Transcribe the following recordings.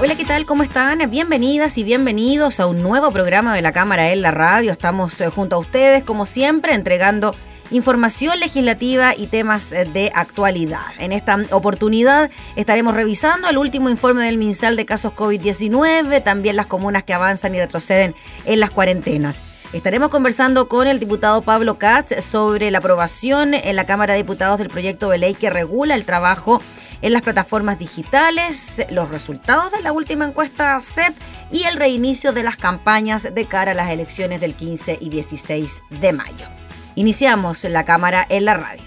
Hola, ¿qué tal? ¿Cómo están? Bienvenidas y bienvenidos a un nuevo programa de la Cámara en la Radio. Estamos eh, junto a ustedes, como siempre, entregando información legislativa y temas eh, de actualidad. En esta oportunidad estaremos revisando el último informe del MinSal de casos COVID-19, también las comunas que avanzan y retroceden en las cuarentenas. Estaremos conversando con el diputado Pablo Katz sobre la aprobación en la Cámara de Diputados del proyecto de ley que regula el trabajo en las plataformas digitales, los resultados de la última encuesta CEP y el reinicio de las campañas de cara a las elecciones del 15 y 16 de mayo. Iniciamos la cámara en la radio.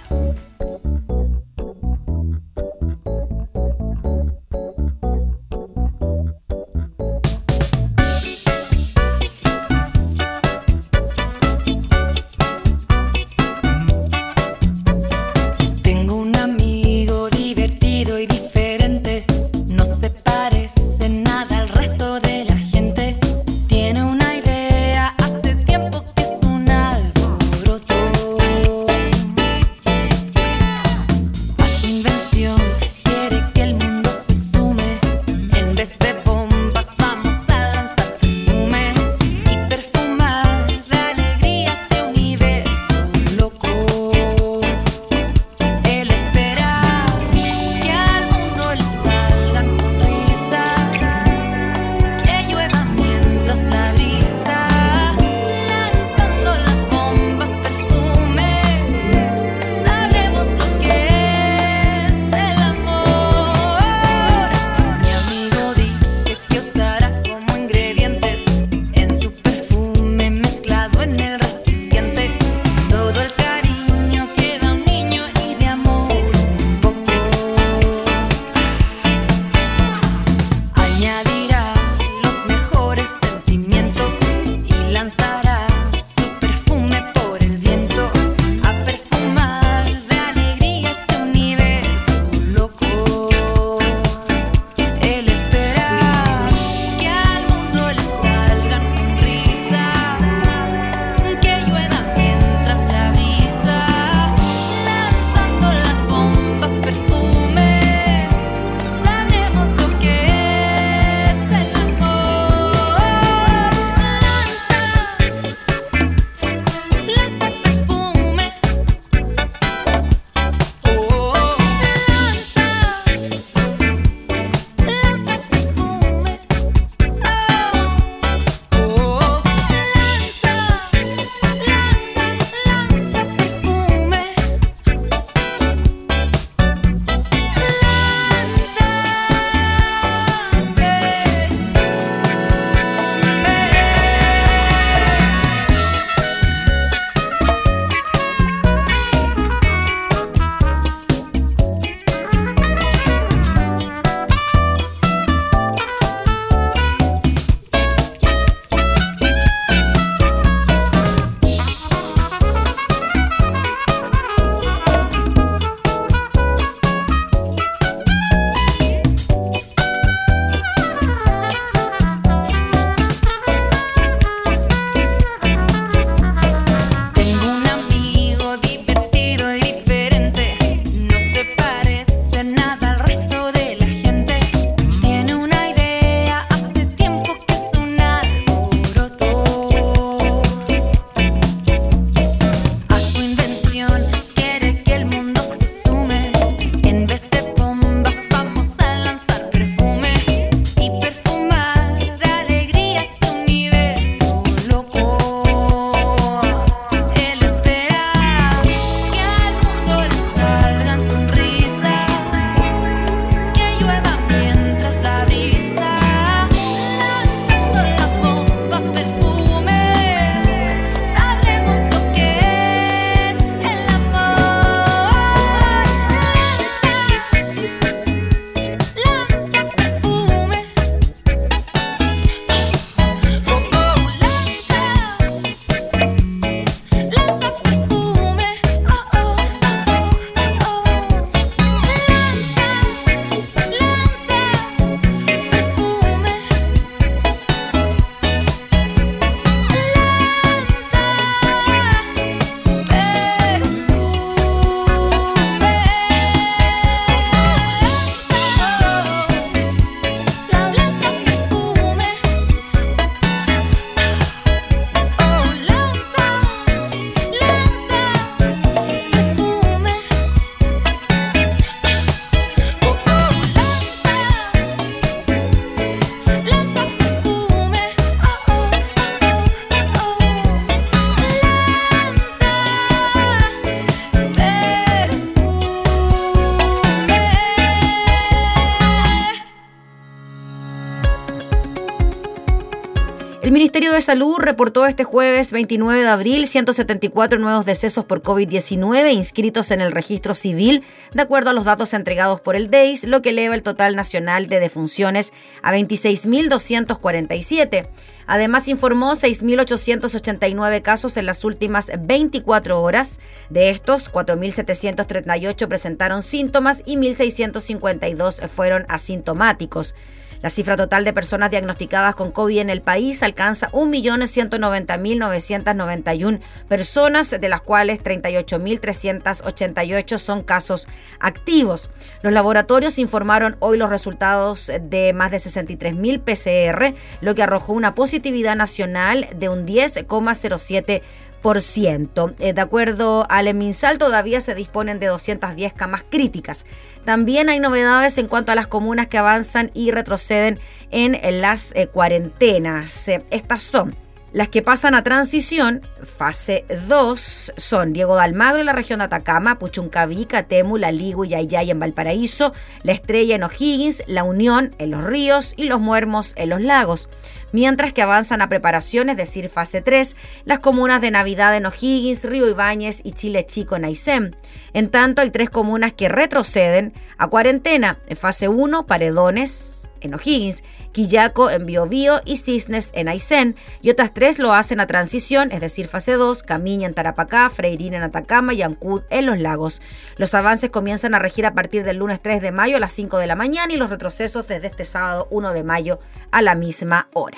De Salud reportó este jueves 29 de abril 174 nuevos decesos por COVID-19 inscritos en el registro civil, de acuerdo a los datos entregados por el DEIS, lo que eleva el total nacional de defunciones a 26.247. Además, informó 6.889 casos en las últimas 24 horas. De estos, 4.738 presentaron síntomas y 1.652 fueron asintomáticos. La cifra total de personas diagnosticadas con COVID en el país alcanza 1.190.991 personas, de las cuales 38.388 son casos activos. Los laboratorios informaron hoy los resultados de más de 63.000 PCR, lo que arrojó una positividad nacional de un 10,07%. Eh, de acuerdo al EMINSAL, todavía se disponen de 210 camas críticas. También hay novedades en cuanto a las comunas que avanzan y retroceden en las eh, cuarentenas. Eh, estas son las que pasan a transición, fase 2, son Diego de Almagro en la región de Atacama, Puchuncaví, Catemu, La y Yayay en Valparaíso, La Estrella en O'Higgins, La Unión en Los Ríos y Los Muermos en Los Lagos. Mientras que avanzan a preparaciones, es decir, fase 3, las comunas de Navidad en O'Higgins, Río Ibáñez y Chile Chico en Aysén. En tanto, hay tres comunas que retroceden a cuarentena, en fase 1, Paredones en O'Higgins, Quillaco en Biobío y Cisnes en Aysén, y otras tres lo hacen a transición, es decir, fase 2, Camiña en Tarapacá, Freirín en Atacama y Ancud en Los Lagos. Los avances comienzan a regir a partir del lunes 3 de mayo a las 5 de la mañana y los retrocesos desde este sábado 1 de mayo a la misma hora.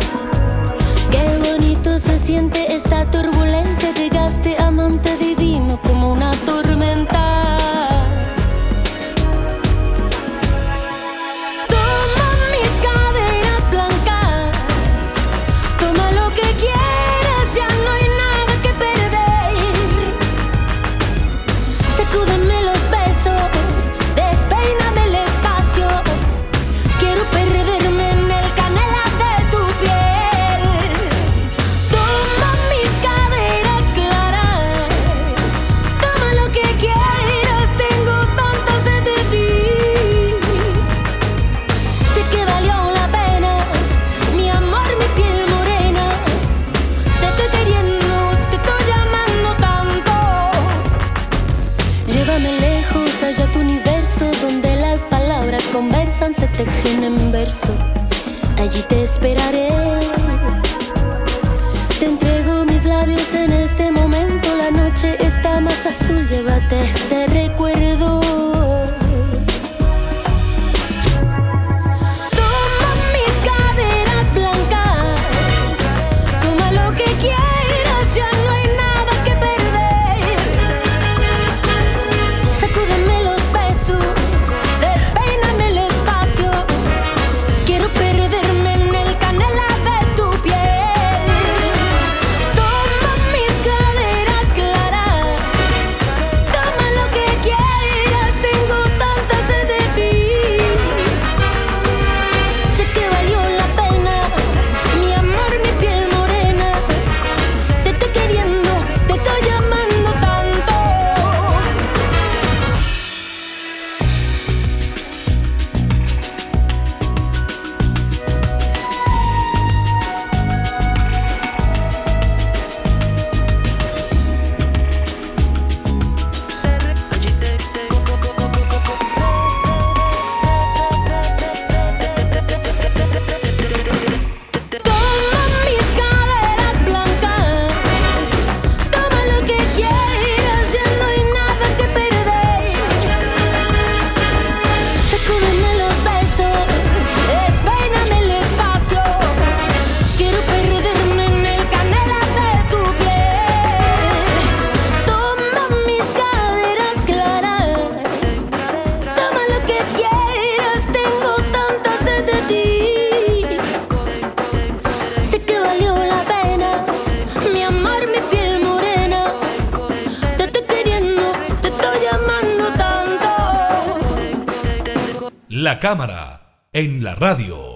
se siente esta turbulencia. Llegaste amante divino como una tormenta. Allí te esperaré. Te entrego mis labios en este momento. La noche está más azul. Llévate cámara en la radio.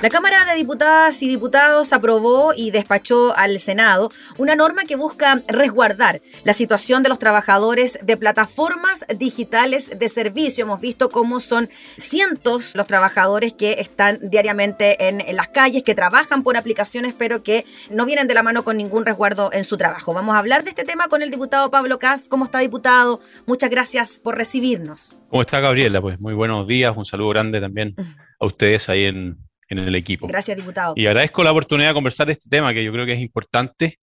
La Cámara de Diputadas y Diputados aprobó y despachó al Senado una norma que busca resguardar la situación de los trabajadores de plataformas digitales de servicio. Hemos visto cómo son cientos los trabajadores que están diariamente en, las calles, que trabajan por aplicaciones, pero que no vienen de la mano con ningún resguardo en su trabajo. Vamos a hablar de este tema con el diputado Pablo Caz. ¿Cómo está, diputado? Muchas gracias por recibirnos. ¿Cómo está, Gabriela? Pues muy buenos días. Un saludo grande también a ustedes ahí en en el equipo. Gracias, diputado. Y agradezco la oportunidad de conversar este tema que yo creo que es importante.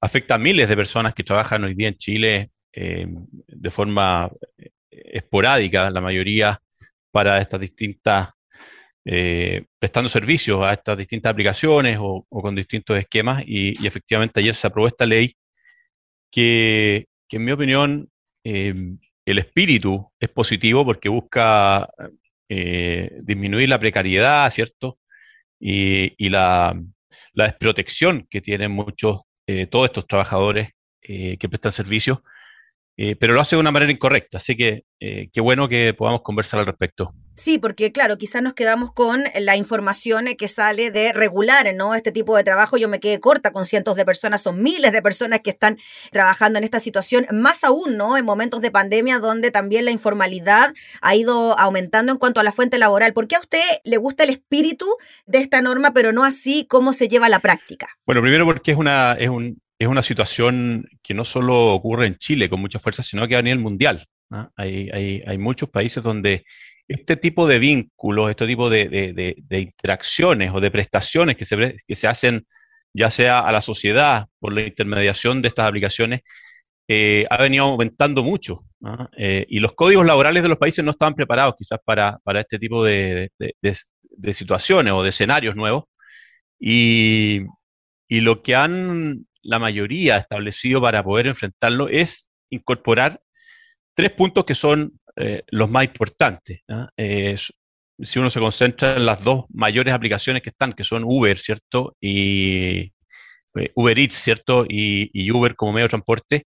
Afecta a miles de personas que trabajan hoy día en Chile eh, de forma eh, esporádica, la mayoría para estas distintas, eh, prestando servicios a estas distintas aplicaciones o, con distintos esquemas. Y, efectivamente ayer se aprobó esta ley que, que en mi opinión, el espíritu es positivo porque busca disminuir la precariedad, ¿cierto? y, la, desprotección que tienen muchos, todos estos trabajadores que prestan servicios, eh, pero lo hace de una manera incorrecta. Así que qué bueno que podamos conversar al respecto. Sí, porque claro, quizás nos quedamos con la información que sale de regular, ¿no? Este tipo de trabajo. Yo me quedé corta con cientos de personas, son miles de personas que están trabajando en esta situación, más aún, ¿no? En momentos de pandemia donde también la informalidad ha ido aumentando en cuanto a la fuente laboral. ¿Por qué a usted le gusta el espíritu de esta norma, pero no así cómo se lleva a la práctica? Bueno, primero porque es una, es un, es una situación que no solo ocurre en Chile con mucha fuerza, sino que a nivel mundial. Hay, hay, hay muchos países donde este tipo de vínculos, este tipo de, interacciones o de prestaciones que se, que se hacen ya sea a la sociedad por la intermediación de estas aplicaciones, eh, ha venido aumentando mucho. Eh, y los códigos laborales de los países no estaban preparados quizás para, este tipo de, situaciones o de escenarios nuevos. Y, y, lo que han la mayoría establecido para poder enfrentarlo es incorporar tres puntos que son eh, los más importantes. Eh, si uno se concentra en las dos mayores aplicaciones que están, que son Uber, ¿cierto? Y eh, Uber Eats, ¿cierto? Y, Uber como medio de transporte.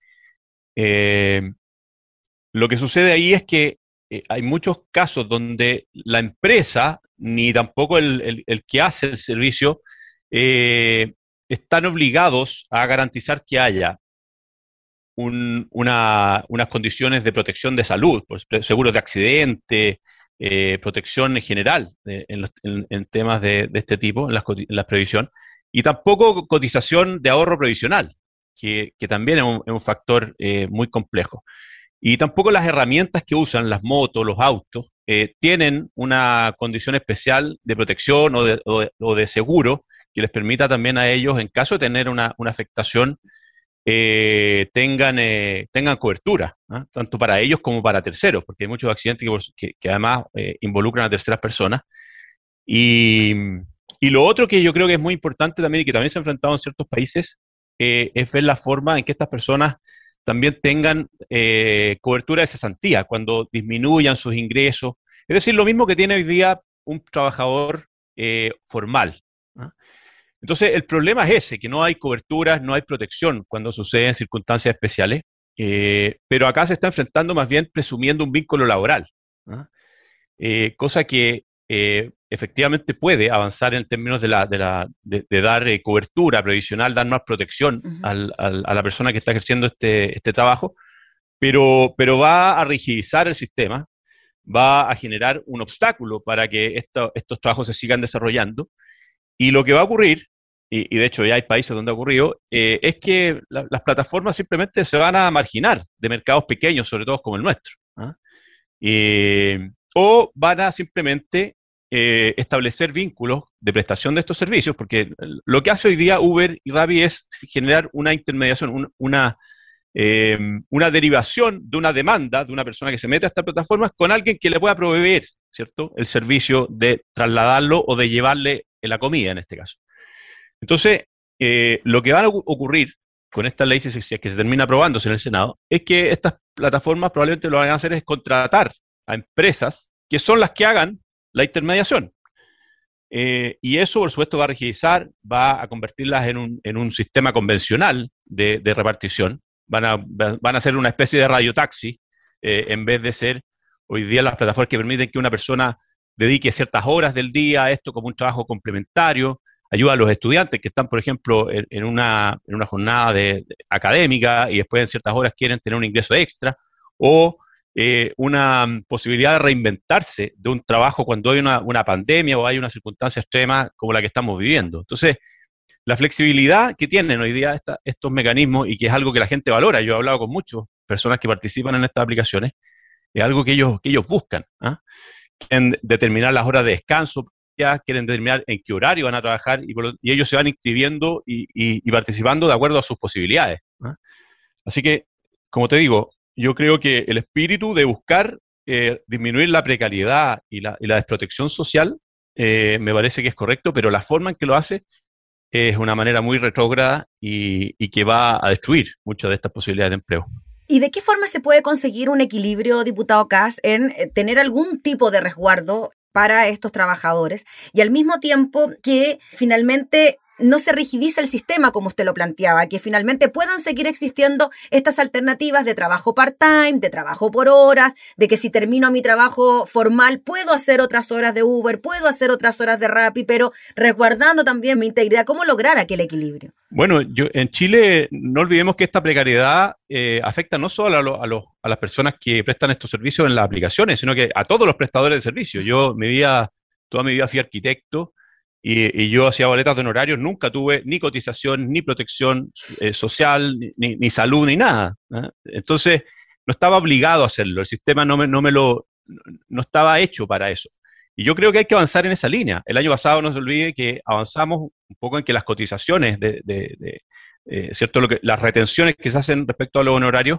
lo que sucede ahí es que hay muchos casos donde la empresa, ni tampoco el, que hace el servicio, están obligados a garantizar que haya unas condiciones de protección de salud, pues, seguros de accidente, eh, protección en general en, temas de, este tipo, en la, previsión, y tampoco cotización de ahorro previsional, que, también es un, factor eh, muy complejo. Y tampoco las herramientas que usan, las motos, los autos, eh, tienen una condición especial de protección o de, seguro que les permita también a ellos, en caso de tener una, una afectación, eh, tengan, eh, tengan cobertura, ¿ah? tanto para ellos como para terceros, porque hay muchos accidentes que, además eh, involucran a terceras personas. Y, lo otro que yo creo que es muy importante también y que también se ha enfrentado en ciertos países es ver la forma en que estas personas también tengan cobertura de cesantía cuando disminuyan sus ingresos. Es decir, lo mismo que tiene hoy día un trabajador formal. Entonces, el problema es ese, que no hay coberturas, no hay protección cuando sucede en circunstancias especiales, eh, pero acá se está enfrentando más bien presumiendo un vínculo laboral, eh, cosa que eh, efectivamente puede avanzar en términos de, la, de, dar cobertura previsional, dar más protección a la persona que está ejerciendo este, este trabajo, pero, pero va a rigidizar el sistema, va a generar un obstáculo para que estos trabajos se sigan desarrollando. Y lo que va a ocurrir y, de hecho ya hay países donde ha ocurrido, eh, es que las plataformas simplemente se van a marginar de mercados pequeños, sobre todo como el nuestro. ¿ah? Eh, o van a simplemente eh, establecer vínculos de prestación de estos servicios, porque lo que hace hoy día Uber y Rappi es generar una intermediación, una, una derivación de una demanda de una persona que se mete a estas plataformas con alguien que le pueda proveer, ¿cierto?, el servicio de trasladarlo o de llevarle la comida en este caso. Entonces, eh, lo que va a ocurrir con esta ley, si, es que se termina aprobándose en el Senado, es que estas plataformas probablemente lo van a hacer es contratar a empresas que son las que hagan la intermediación. Eh, y eso, por supuesto, va a rigidizar, va a convertirlas en un, sistema convencional de, repartición. Van a, van a ser una especie de radiotaxi en vez de ser hoy día las plataformas que permiten que una persona dedique ciertas horas del día a esto como un trabajo complementario, ayuda a los estudiantes que están, por ejemplo, en, una, en una, jornada de, académica y después en ciertas horas quieren tener un ingreso extra, o eh, una posibilidad de reinventarse de un trabajo cuando hay una, una, pandemia o hay una circunstancia extrema como la que estamos viviendo. Entonces, la flexibilidad que tienen hoy día estos mecanismos y que es algo que la gente valora, yo he hablado con muchas personas que participan en estas aplicaciones, es algo que ellos, que ellos buscan. ¿ah? Quieren determinar las horas de descanso, quieren determinar en qué horario van a trabajar y, ellos se van inscribiendo y, participando de acuerdo a sus posibilidades. Así que, como te digo, yo creo que el espíritu de buscar eh, disminuir la precariedad y la, desprotección social eh, me parece que es correcto, pero la forma en que lo hace es una manera muy retrógrada y, y que va a destruir muchas de estas posibilidades de empleo. ¿Y de qué forma se puede conseguir un equilibrio, diputado Kass, en eh, tener algún tipo de resguardo para estos trabajadores y al mismo tiempo que finalmente no se rigidiza el sistema como usted lo planteaba, que finalmente puedan seguir existiendo estas alternativas de trabajo part-time, de trabajo por horas, de que si termino mi trabajo formal puedo hacer otras horas de Uber, puedo hacer otras horas de Rappi, pero resguardando también mi integridad. ¿Cómo lograr aquel equilibrio? Bueno, yo en Chile no olvidemos que esta precariedad eh, afecta no solo a, a, las personas que prestan estos servicios en las aplicaciones, sino que a todos los prestadores de servicios. Yo mi vida, toda mi vida fui arquitecto y, yo hacía boletas de honorarios, nunca tuve ni cotización, ni protección eh, social, ni, salud, ni nada. Entonces, no estaba obligado a hacerlo, el sistema no me, no me lo, no estaba hecho para eso. Y yo creo que hay que avanzar en esa línea. El año pasado no se olvide que avanzamos un poco en que las cotizaciones, de, de, eh, ¿cierto? Lo que, las retenciones que se hacen respecto a los honorarios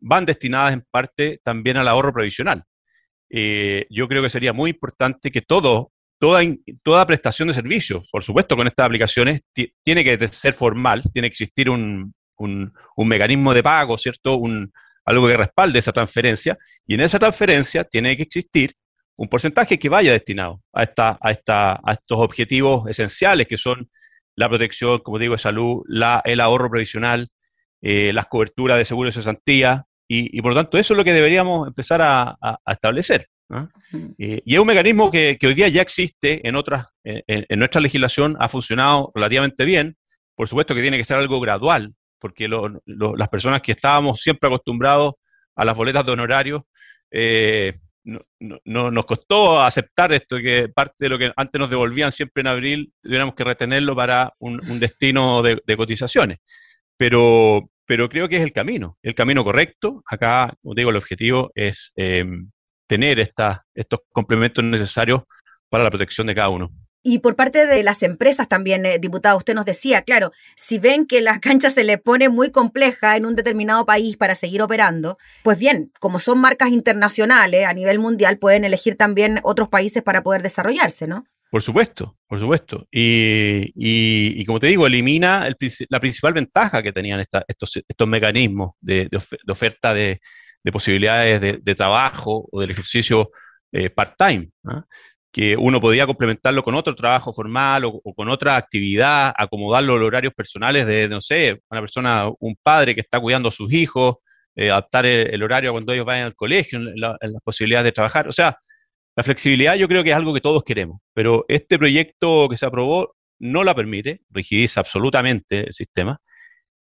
van destinadas en parte también al ahorro previsional. Eh, yo creo que sería muy importante que todo toda, toda prestación de servicios, por supuesto, con estas aplicaciones tiene que ser formal, tiene que existir un, un, mecanismo de pago, ¿cierto? Un, algo que respalde esa transferencia, y en esa transferencia tiene que existir un porcentaje que vaya destinado a, esta, a, esta, a estos objetivos esenciales que son la protección, como digo, de salud, la, el ahorro previsional, eh, las coberturas de seguro de cesantía, y, y, por lo tanto eso es lo que deberíamos empezar a establecer. ¿Ah? Eh, y es un mecanismo que, hoy día ya existe en, otras, en, nuestra legislación, ha funcionado relativamente bien. Por supuesto que tiene que ser algo gradual, porque las personas que estábamos siempre acostumbrados a las boletas de honorarios, eh, no, nos costó aceptar esto, que parte de lo que antes nos devolvían siempre en abril, tuviéramos que retenerlo para un, destino de, cotizaciones. Pero, pero creo que es el camino, el camino correcto. Acá, como digo, el objetivo es eh, tener estos complementos necesarios para la protección de cada uno. Y por parte de las empresas también, eh, diputado, usted nos decía, claro, si ven que la cancha se le pone muy compleja en un determinado país para seguir operando, pues bien, como son marcas internacionales a nivel mundial, pueden elegir también otros países para poder desarrollarse, ¿no? Por supuesto, por supuesto. Y, como te digo, elimina la principal ventaja que tenían estos, estos mecanismos de oferta de, de posibilidades de, trabajo o del ejercicio eh, part-time, ¿ah? que uno podía complementarlo con otro trabajo formal o, con otra actividad, acomodarlo los horarios personales de, no sé, una persona, un padre que está cuidando a sus hijos, eh, adaptar el, horario cuando ellos vayan al colegio, en, las posibilidades de trabajar. O sea, la flexibilidad yo creo que es algo que todos queremos, pero este proyecto que se aprobó no la permite, rigidiza absolutamente el sistema,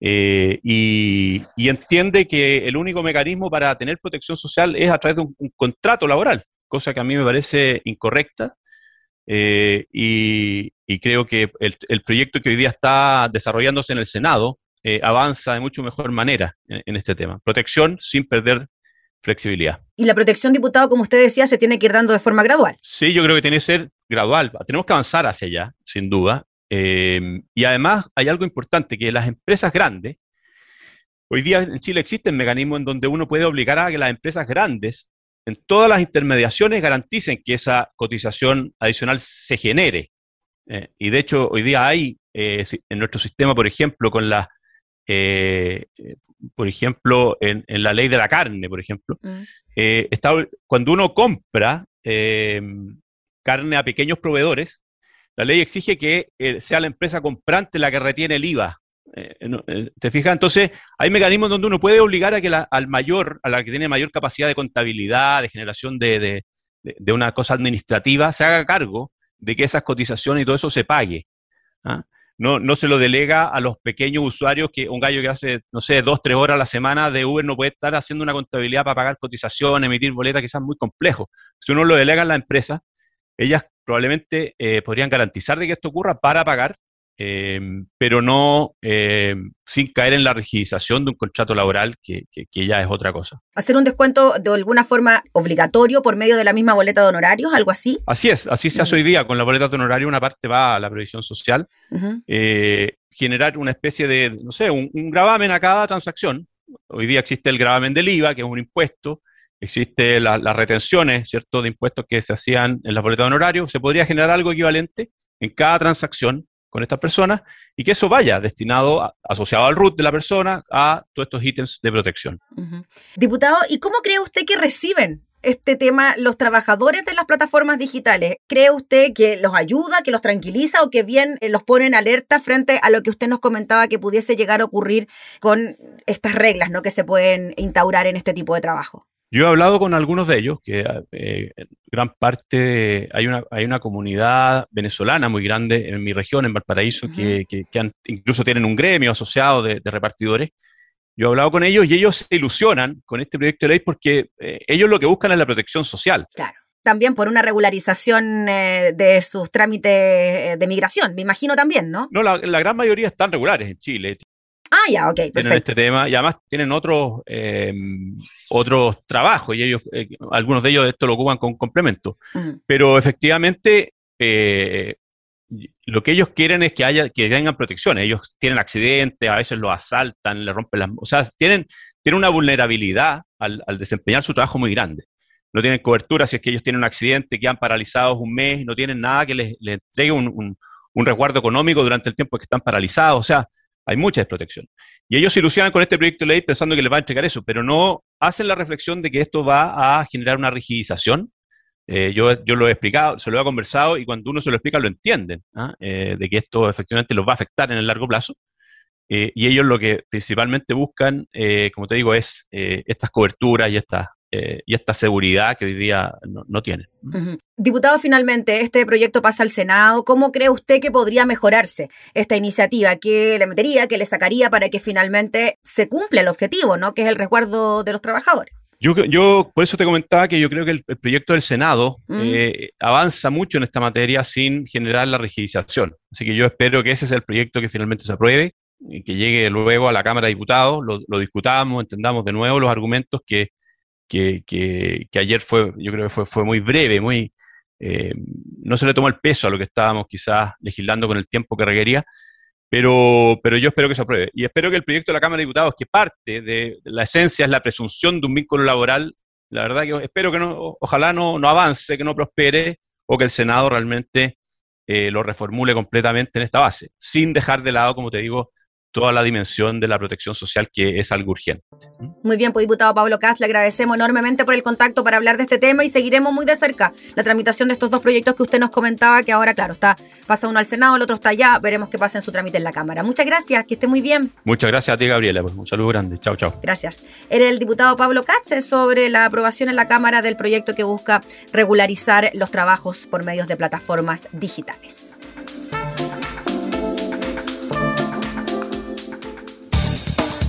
eh, y, entiende que el único mecanismo para tener protección social es a través de un, contrato laboral, cosa que a mí me parece incorrecta. Eh, y, creo que el, proyecto que hoy día está desarrollándose en el Senado eh, avanza de mucho mejor manera en, este tema. Protección sin perder flexibilidad. Y la protección, diputado, como usted decía, se tiene que ir dando de forma gradual. Sí, yo creo que tiene que ser gradual. Tenemos que avanzar hacia allá, sin duda. Em, y además hay algo importante, que las empresas grandes, hoy día en Chile existen mecanismos en donde uno puede obligar a que las empresas grandes, en todas las intermediaciones, garanticen que esa cotización adicional se genere. Eh, y de hecho, hoy día hay eh, en nuestro sistema, por ejemplo, con la, eh, por ejemplo, en, la ley de la carne, por ejemplo, mm. está, cuando uno compra em, carne a pequeños proveedores, la ley exige que eh, sea la empresa comprante la que retiene el IVA ¿Te fijas? Entonces, hay mecanismos donde uno puede obligar a que al mayor, a la que tiene mayor capacidad de contabilidad, de generación de, una cosa administrativa, se haga cargo de que esas cotizaciones y todo eso se pague. ¿ah? No, se lo delega a los pequeños usuarios que un gallo que hace, no sé, dos, tres horas a la semana de Uber no puede estar haciendo una contabilidad para pagar cotización, emitir boletas, quizás muy complejo. Si uno lo delega a la empresa, ellas probablemente eh, podrían garantizar de que esto ocurra para pagar Em, pero no em, sin caer en la rigidización de un contrato laboral que, ya es otra cosa. ¿Hacer un descuento de alguna forma obligatorio por medio de la misma boleta de honorarios, algo así? Así es, así se hace hoy día. Con la boleta de honorario una parte va a la previsión social. Eh, generar una especie de, no sé, un, gravamen a cada transacción. Hoy día existe el gravamen del IVA, que es un impuesto. Existe las retenciones, ¿cierto?, de impuestos que se hacían en la boleta de honorario. Se podría generar algo equivalente en cada transacción con estas personas y que eso vaya destinado, asociado al root de la persona, a todos estos ítems de protección. Diputado, ¿y cómo cree usted que reciben este tema los trabajadores de las plataformas digitales? ¿Cree usted que los ayuda, que los tranquiliza o que bien eh, los pone en alerta frente a lo que usted nos comentaba que pudiese llegar a ocurrir con estas reglas ¿no? que se pueden instaurar en este tipo de trabajo? Yo he hablado con algunos de ellos, que eh, gran parte, hay, una, hay una comunidad venezolana muy grande en mi región, en Valparaíso, que, incluso tienen un gremio asociado de, repartidores. Yo he hablado con ellos y ellos se ilusionan con este proyecto de ley porque eh, ellos lo que buscan es la protección social. Claro. También por una regularización eh, de sus trámites de migración, me imagino también, ¿no? No, la, la gran mayoría están regulares en Chile. Ah, ya, ok, perfecto. Tienen este tema y además tienen otros, eh, otros trabajos y ellos, eh, algunos de ellos esto lo ocupan con complemento. Pero efectivamente, eh, lo que ellos quieren es que haya, que tengan protección. Ellos tienen accidentes, a veces los asaltan, le rompen las... O sea, tienen, tienen una vulnerabilidad al, desempeñar su trabajo muy grande. No tienen cobertura si es que ellos tienen un accidente, quedan paralizados un mes, no tienen nada que les, entregue un, un resguardo económico durante el tiempo que están paralizados. O sea, hay mucha desprotección. Y ellos se ilusionan con este proyecto de ley pensando que les va a entregar eso, pero no hacen la reflexión de que esto va a generar una rigidización. Eh, yo, yo lo he explicado, se lo he conversado y cuando uno se lo explica lo entienden, ¿ah? eh, de que esto efectivamente los va a afectar en el largo plazo. Eh, y ellos lo que principalmente buscan, como te digo, es estas coberturas y estas eh, y esta seguridad que hoy día no, tiene. Diputado, finalmente, este proyecto pasa al Senado. ¿Cómo cree usted que podría mejorarse esta iniciativa? ¿Qué le metería, qué le sacaría para que finalmente se cumpla el objetivo, ¿no? que es el resguardo de los trabajadores? Yo, yo por eso te comentaba que yo creo que el, proyecto del Senado eh, avanza mucho en esta materia sin generar la rigidización. Así que yo espero que ese sea el proyecto que finalmente se apruebe y que llegue luego a la Cámara de Diputados, lo, lo discutamos, entendamos de nuevo los argumentos que que, ayer fue, yo creo que fue, fue muy breve, muy, eh, no se le tomó el peso a lo que estábamos quizás legislando con el tiempo que requería, pero, pero yo espero que se apruebe. Y espero que el proyecto de la Cámara de Diputados, que parte de la esencia es la presunción de un vínculo laboral, la verdad que espero que no, ojalá no, no avance, que no prospere, o que el Senado realmente eh, lo reformule completamente en esta base, sin dejar de lado, como te digo, toda la dimensión de la protección social que es algo urgente. Muy bien, pues diputado Pablo Cas, le agradecemos enormemente por el contacto para hablar de este tema y seguiremos muy de cerca la tramitación de estos dos proyectos que usted nos comentaba, que ahora, claro, está pasa uno al Senado, el otro está allá, veremos qué pasa en su trámite en la Cámara. Muchas gracias, que esté muy bien. Muchas gracias a ti, Gabriela, pues, un saludo grande. Chao, chao. Gracias. Era el diputado Pablo Katz sobre la aprobación en la Cámara del proyecto que busca regularizar los trabajos por medios de plataformas digitales.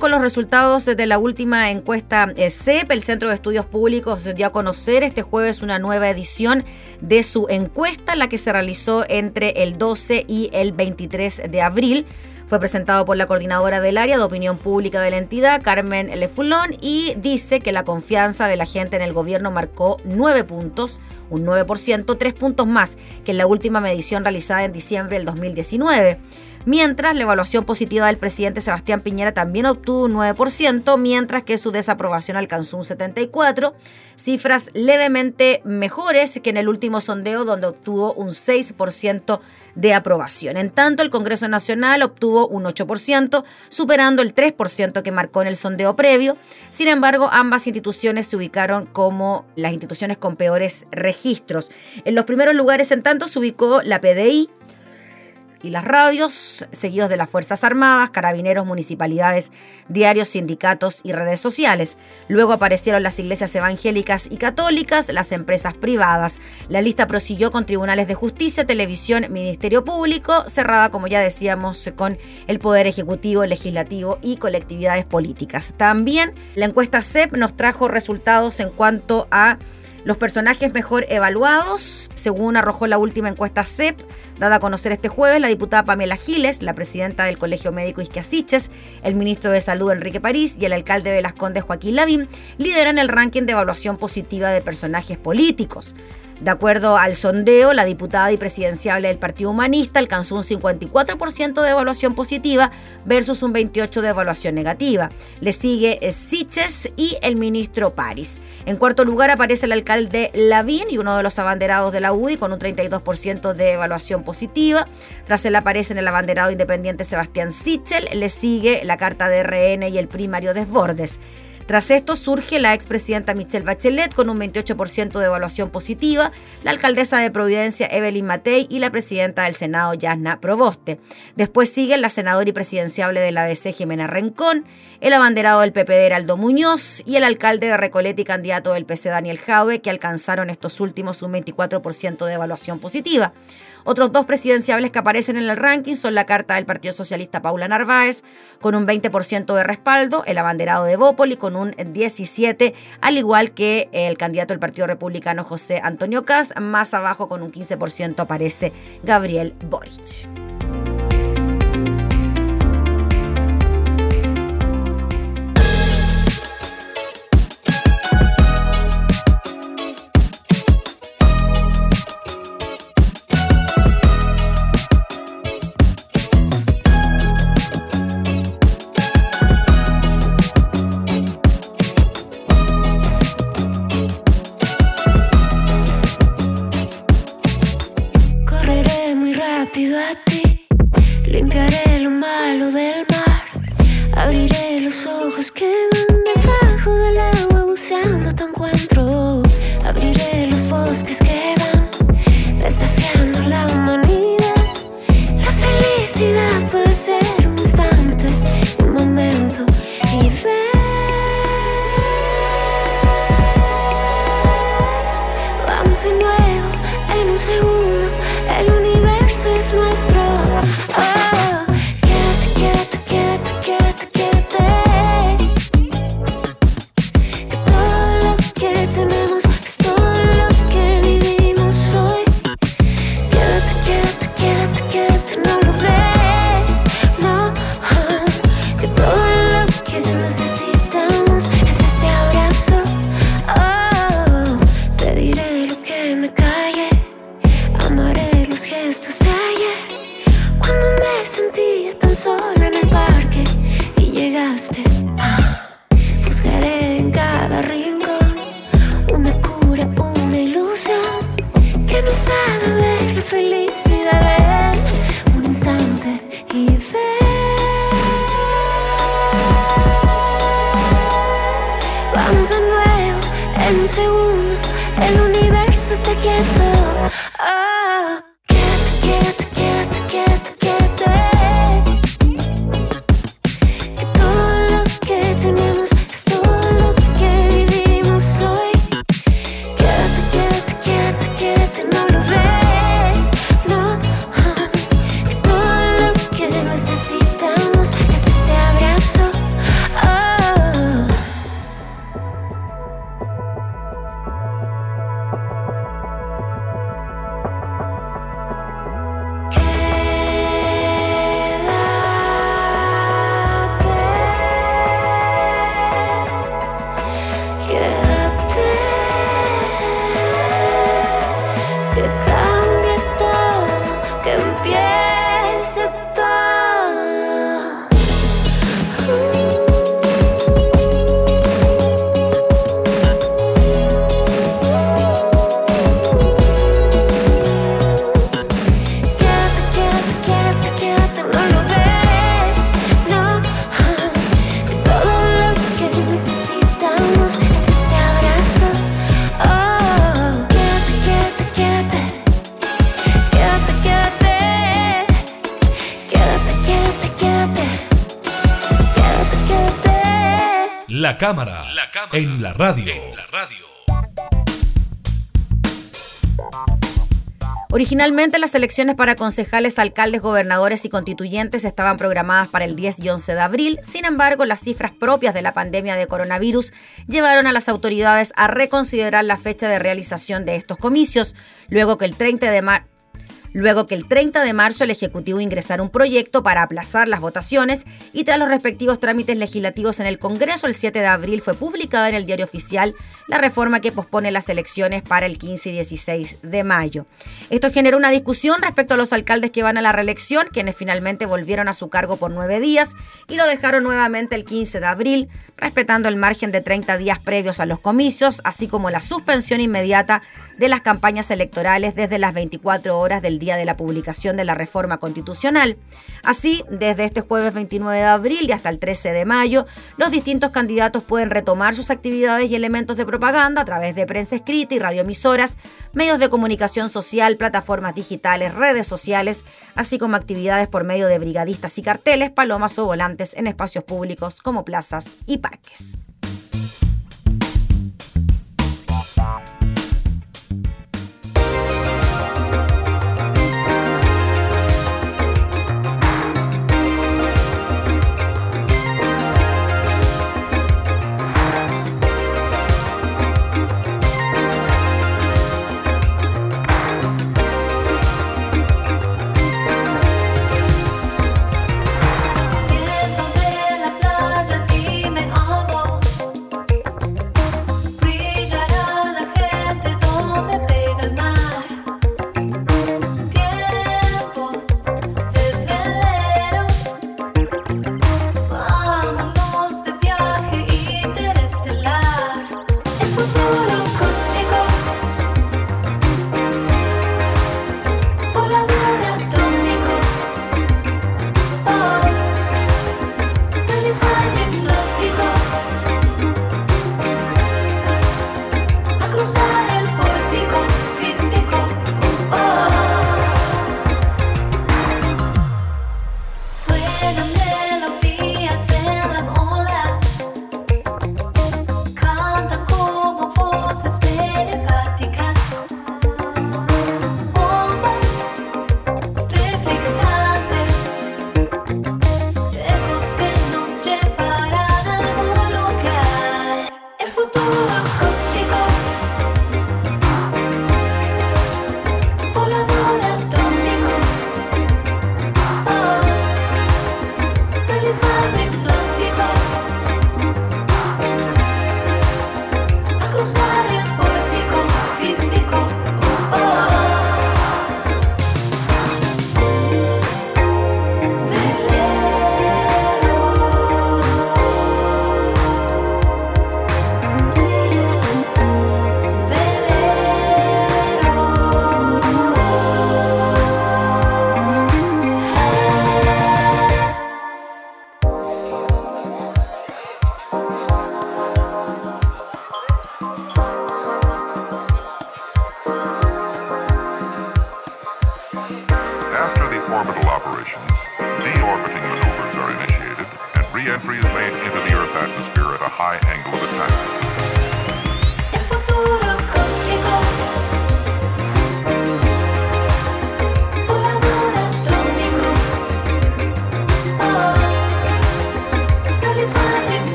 Con los resultados de la última encuesta CEP. El Centro de Estudios Públicos dio a conocer este jueves una nueva edición de su encuesta, la que se realizó entre el 12 y el 23 de abril. Fue presentado por la coordinadora del área de opinión pública de la entidad, Carmen Lefulón, y dice que la confianza de la gente en el gobierno marcó nueve puntos, un 9%, tres puntos más que en la última medición realizada en diciembre del 2019 mientras la evaluación positiva del presidente Sebastián Piñera también obtuvo un 9%, mientras que su desaprobación alcanzó un 74%, cifras levemente mejores que en el último sondeo donde obtuvo un 6% de aprobación. En tanto, el Congreso Nacional obtuvo un 8%, superando el 3% que marcó en el sondeo previo. Sin embargo, ambas instituciones se ubicaron como las instituciones con peores registros. En los primeros lugares, en tanto, se ubicó la PDI, y las radios, seguidos de las Fuerzas Armadas, carabineros, municipalidades, diarios, sindicatos y redes sociales. Luego aparecieron las iglesias evangélicas y católicas, las empresas privadas. La lista prosiguió con tribunales de justicia, televisión, ministerio público, cerrada, como ya decíamos, con el Poder Ejecutivo, Legislativo y colectividades políticas. También la encuesta CEP nos trajo resultados en cuanto a los personajes mejor evaluados, según arrojó la última encuesta CEP, dada a conocer este jueves, la diputada Pamela Giles, la presidenta del Colegio Médico Isquiasiches, el ministro de Salud Enrique París y el alcalde de Las Condes Joaquín Lavín lideran el ranking de evaluación positiva de personajes políticos. De acuerdo al sondeo, la diputada y presidenciable del Partido Humanista alcanzó un 54% de evaluación positiva versus un 28% de evaluación negativa. Le sigue Siches y el ministro París. En cuarto lugar aparece el alcalde Lavín y uno de los abanderados de la UDI con un 32% de evaluación positiva. Tras él aparecen el abanderado independiente Sebastián Sichel, le sigue la carta de RN y el primario Desbordes. Tras esto surge la expresidenta Michelle Bachelet con un 28% de evaluación positiva, la alcaldesa de Providencia Evelyn Matei y la presidenta del Senado Yasna Proboste. Después siguen la senadora y presidenciable de la ABC Jimena Rencón, el abanderado del PPD Heraldo Muñoz y el alcalde de Recoleta y candidato del PC Daniel Jaue, que alcanzaron estos últimos un 24% de evaluación positiva. Otros dos presidenciables que aparecen en el ranking son la carta del Partido Socialista Paula Narváez, con un 20% de respaldo, el abanderado de Bópoli con un 17%, al igual que el candidato del Partido Republicano José Antonio Cas, más abajo con un 15% aparece Gabriel Boric. Cámara, en la radio. Originalmente las elecciones para concejales, alcaldes, gobernadores y constituyentes estaban programadas para el 10 y 11 de abril, sin embargo las cifras propias de la pandemia de coronavirus llevaron a las autoridades a reconsiderar la fecha de realización de estos comicios, luego que el 30 de marzo luego que el 30 de marzo el Ejecutivo ingresara un proyecto para aplazar las votaciones y tras los respectivos trámites legislativos en el Congreso, el 7 de abril fue publicada en el diario oficial la reforma que pospone las elecciones para el 15 y 16 de mayo. Esto generó una discusión respecto a los alcaldes que van a la reelección, quienes finalmente volvieron a su cargo por nueve días y lo dejaron nuevamente el 15 de abril, respetando el margen de 30 días previos a los comicios, así como la suspensión inmediata de las campañas electorales desde las 24 horas del día de la publicación de la reforma constitucional. Así, desde este jueves 29 de abril y hasta el 13 de mayo, los distintos candidatos pueden retomar sus actividades y elementos de propaganda a través de prensa escrita y radioemisoras, medios de comunicación social, plataformas digitales, redes sociales, así como actividades por medio de brigadistas y carteles, palomas o volantes en espacios públicos como plazas y parques.